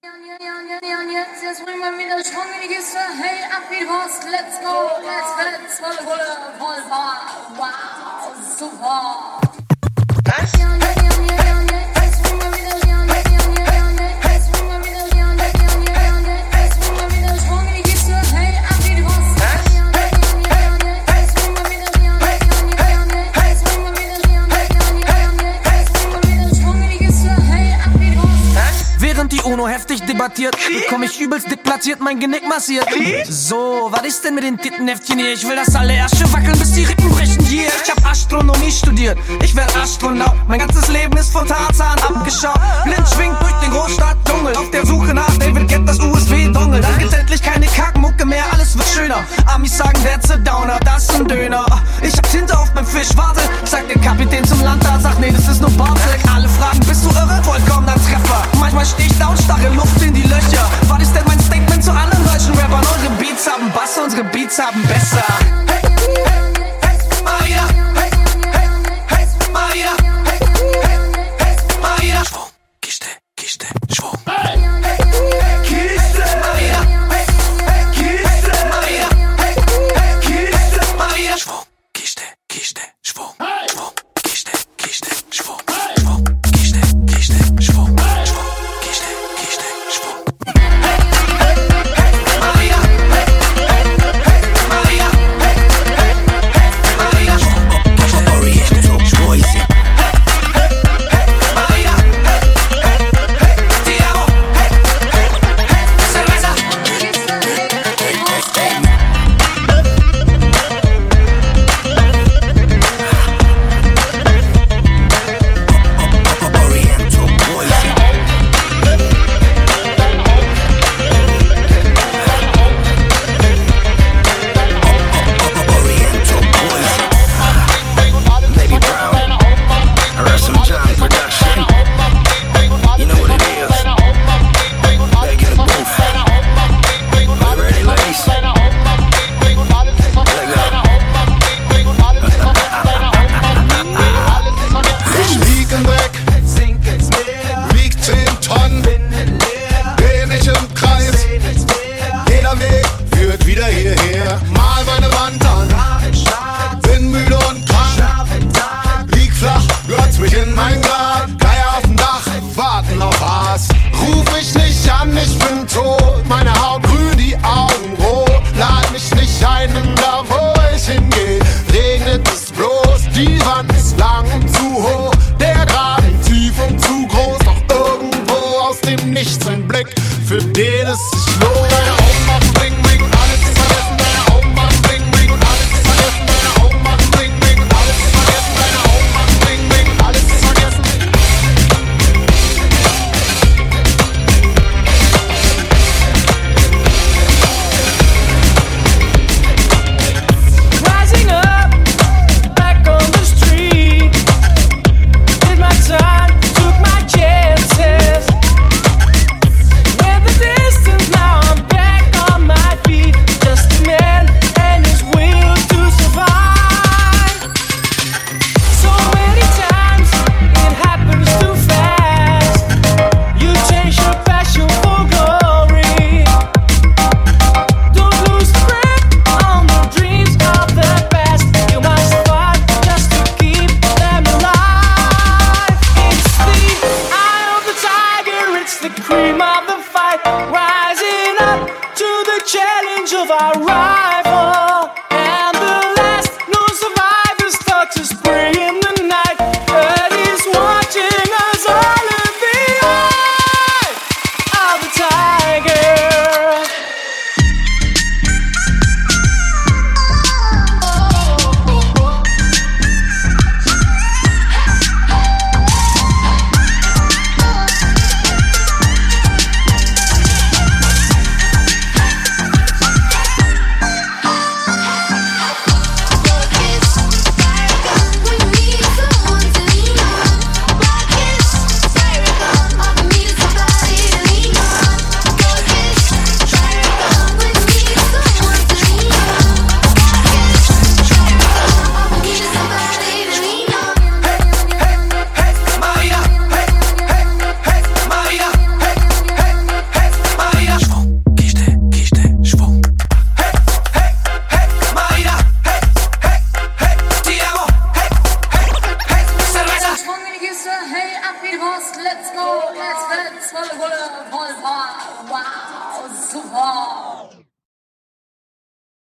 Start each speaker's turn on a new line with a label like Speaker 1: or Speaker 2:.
Speaker 1: Jetzt bringen wir wieder Schwung in die Kiste. Hey, ab wie Post, let's go, let's, let's, voll, voll, voll, wow, super. Was?
Speaker 2: Während die UNO heftig debattiert, bekomm ich übelst deplatziert mein Genick massiert. So, was ist denn mit den Tittenheftchen hier? Ich will das alle Ärsche wackeln, bis die Rippen brechen. Yeah, ich hab Astronomie studiert, ich werd Astronaut. Mein ganzes Leben ist von Tarzan abgeschaut. Blind schwingt durch den Großstadtdschungel, auf der Suche nach David Get das USB-Dongle. Dann gibt's endlich keine Kackmucke mehr, alles wird schöner. Amis sagen, that's a Downer, das ist ein Döner. Ich hab Tinte auf meinem Fisch, warte, sagt der Kapitän zum Landrat, sagt, nee, das ist nur Bobsleck. Alle fragen, bist du irre? Vollkommener Treffer. Manchmal steh und starre Luft in die Löcher. Was ist denn mein Statement zu anderen deutschen Rappern? Eure Beats haben Bass, unsere Beats haben besser.
Speaker 3: Dem Nichts ein Blick, für den es sich lohnt.
Speaker 2: Of the fight. Rising up to the challenge of our rival.
Speaker 1: Post, let's go, let's dance, voll Wolle, voll wow, super.